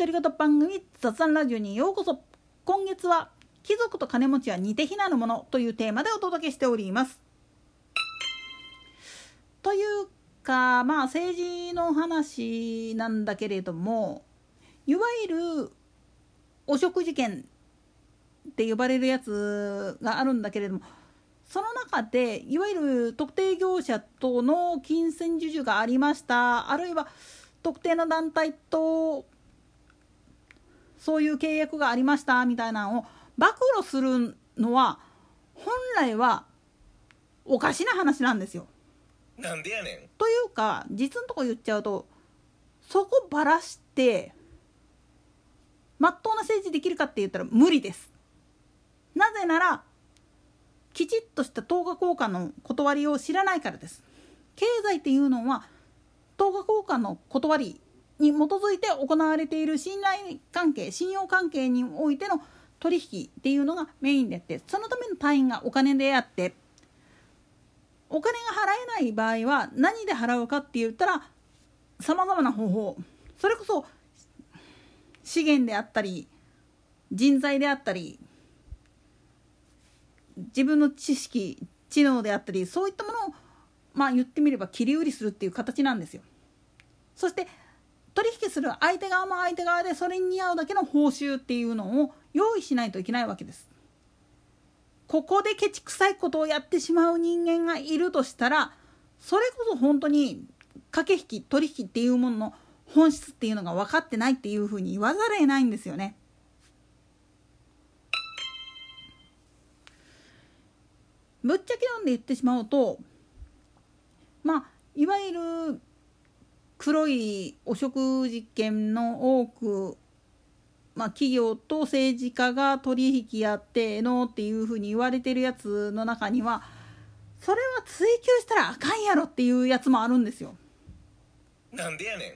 独り言番組雑談ラジオにようこそ。今月は貴族と金持ちは似て非なるものというテーマでお届けしております。というかまあ政治の話なんだけれどもいわゆる汚職事件って呼ばれるやつがあるんだけれどもその中でいわゆる特定業者との金銭授受がありました。あるいは特定の団体とそういう契約がありましたみたいなのを暴露するのは本来はおかしな話なんですよ。なんでやねんというか実のとこ言っちゃうとそこばらしてまっとうな政治できるかって言ったら無理です。なぜならきちっとした等価交換の断りを知らないからです。経済っていうのは等価交換の断りに基づいて行われている信頼関係信用関係においての取引っていうのがメインであってそのための単位がお金であってお金が払えない場合は何で払うかって言ったらさまざまな方法それこそ資源であったり人材であったり自分の知識知能であったりそういったものをまあ言ってみれば切り売りするっていう形なんですよ。そして取引する相手側も相手側でそれに似合うだけの報酬っていうのを用意しないといけないわけです。ここでケチくさいことをやってしまう人間がいるとしたらそれこそ本当に駆け引き取引っていうものの本質っていうのが分かってないっていうふうに言わざるを得ないんですよね。ぶっちゃけ読んで言ってしまうとまあいわゆる黒い汚職事件の多く、まあ、企業と政治家が取引やってのっていうふうに言われてるやつの中にはそれは追求したらあかんやろっていうやつもあるんですよ。なんでやねん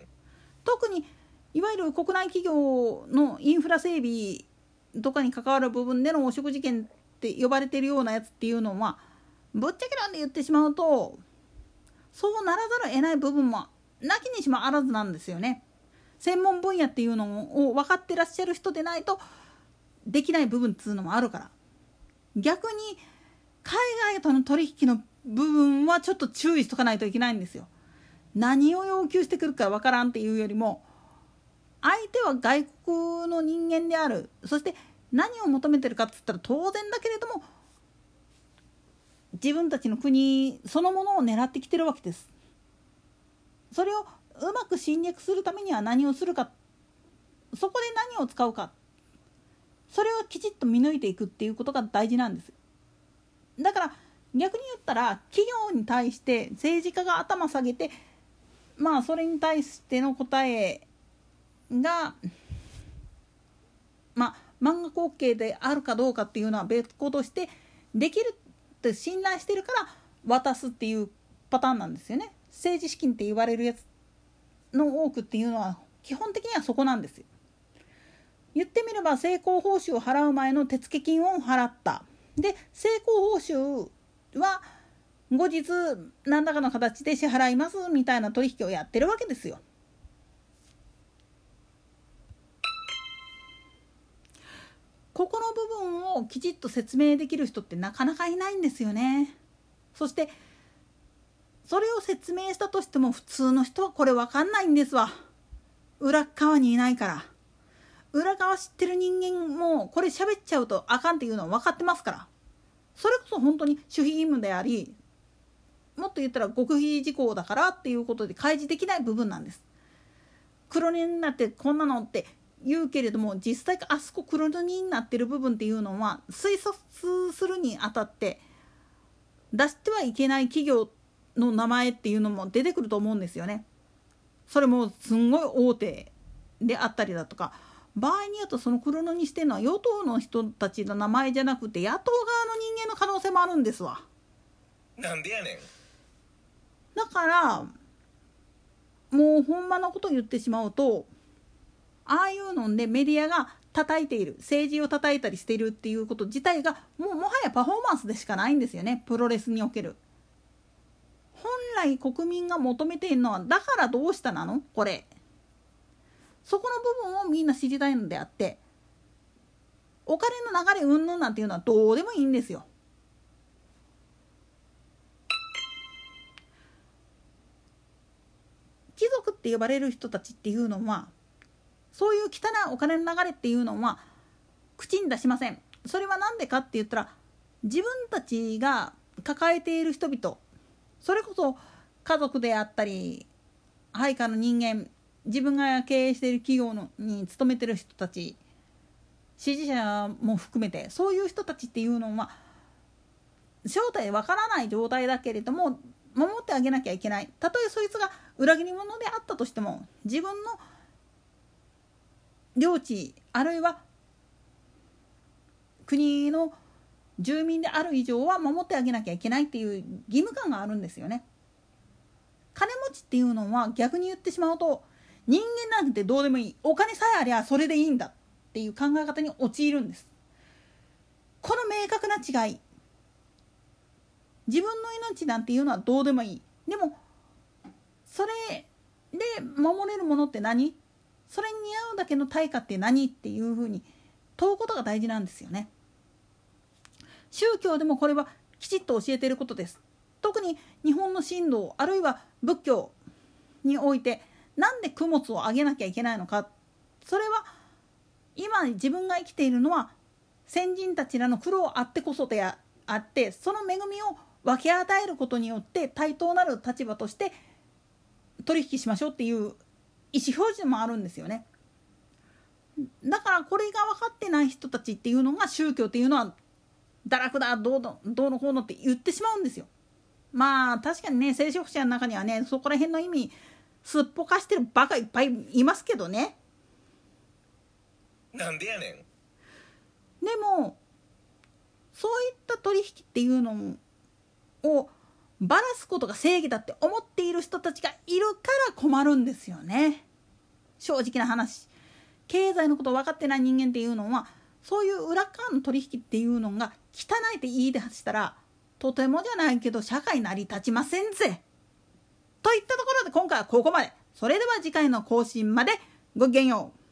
特にいわゆる国内企業のインフラ整備とかに関わる部分での汚職事件って呼ばれてるようなやつっていうのはぶっちゃけなんで言ってしまうとそうならざるを得ない部分もなきにしもあらずなんですよね。専門分野っていうのを分かってらっしゃる人でないとできない部分っつうのもあるから逆に海外との取引の部分はちょっと注意しとかないといけないんですよ。何を要求してくるか分からんっていうよりも相手は外国の人間であるそして何を求めてるかっつったら当然だけれども自分たちの国そのものを狙ってきてるわけです。それをうまく侵略するためには何をするか。そこで何を使うか。それをきちっと見抜いていくっていうことが大事なんです。だから逆に言ったら企業に対して政治家が頭下げてまあそれに対しての答えがまあ漫画光景であるかどうかっていうのは別個としてできるって信頼してるから渡すっていうパターンなんですよね。政治資金って言われるやつの多くっていうのは基本的にはそこなんですよ。言ってみれば成功報酬を払う前の手付金を払ったで成功報酬は後日何らかの形で支払いますみたいな取引をやってるわけですよ。ここの部分をきちっと説明できる人ってなかなかいないんですよね。そしてそれを説明したとしても普通の人はこれ分かんないんですわ。裏側にいないから。裏側知ってる人間もこれ喋っちゃうとあかんっていうのは分かってますから。それこそ本当に守秘義務でありもっと言ったら極秘事項だからっていうことで開示できない部分なんです。黒塗りになってこんなのって言うけれども実際あそこ黒塗りになってる部分っていうのは推察するにあたって出してはいけない企業っての名前っていうのも出てくると思うんですよね。それもすんごい大手であったりだとか場合によってその黒塗にしてるのは与党の人たちの名前じゃなくて野党側の人間の可能性もあるんですわ。なんでやねんだからもうほんまのこと言ってしまうとああいうのでメディアが叩いている政治を叩いたりしているっていうこと自体がもうもはやパフォーマンスでしかないんですよねプロレスにおける。国民が求めているのはだからどうしたなのこれそこの部分をみんな知りたいのであってお金の流れ云々なんていうのはどうでもいいんですよ。貴族って呼ばれる人たちっていうのはそういう汚いお金の流れっていうのは口に出しません。それは何でかって言ったら自分たちが抱えている人々それこそ家族であったり配下の人間自分が経営している企業のに勤めてる人たち支持者も含めてそういう人たちっていうのは正体わからない状態だけれども守ってあげなきゃいけないたとえそいつが裏切り者であったとしても自分の領地あるいは国の住民である以上は守ってあげなきゃいけないっていう義務感があるんですよね。ちっていうのは逆に言ってしまうと人間なんてどうでもいいお金さえありゃそれでいいんだっていう考え方に陥るんです。この明確な違い自分の命なんていうのはどうでもいいでもそれで守れるものって何？それに似合うだけの対価って何？っていうふうに問うことが大事なんですよね。宗教でもこれはきちっと教えていることです。日本の神道あるいは仏教においてなんで供物をあげなきゃいけないのかそれは今自分が生きているのは先人たちらの苦労あってこそであってその恵みを分け与えることによって対等なる立場として取引しましょうっていう意思表示もあるんですよね。だからこれが分かってない人たちっていうのが宗教っていうのは堕落だどうのどうのこうのって言ってしまうんですよ。まあ確かにね聖職者の中にはねそこら辺の意味すっぽかしてるバカいっぱいいますけどね。なんでやねん。でもそういった取引っていうのをばらすことが正義だって思っている人たちがいるから困るんですよね。正直な話。経済のこと分かってない人間っていうのはそういう裏側の取引っていうのが汚いって言い出したらとてもじゃないけど社会成り立ちませんぜ。といったところで今回はここまで。それでは次回の更新までごきげんよう。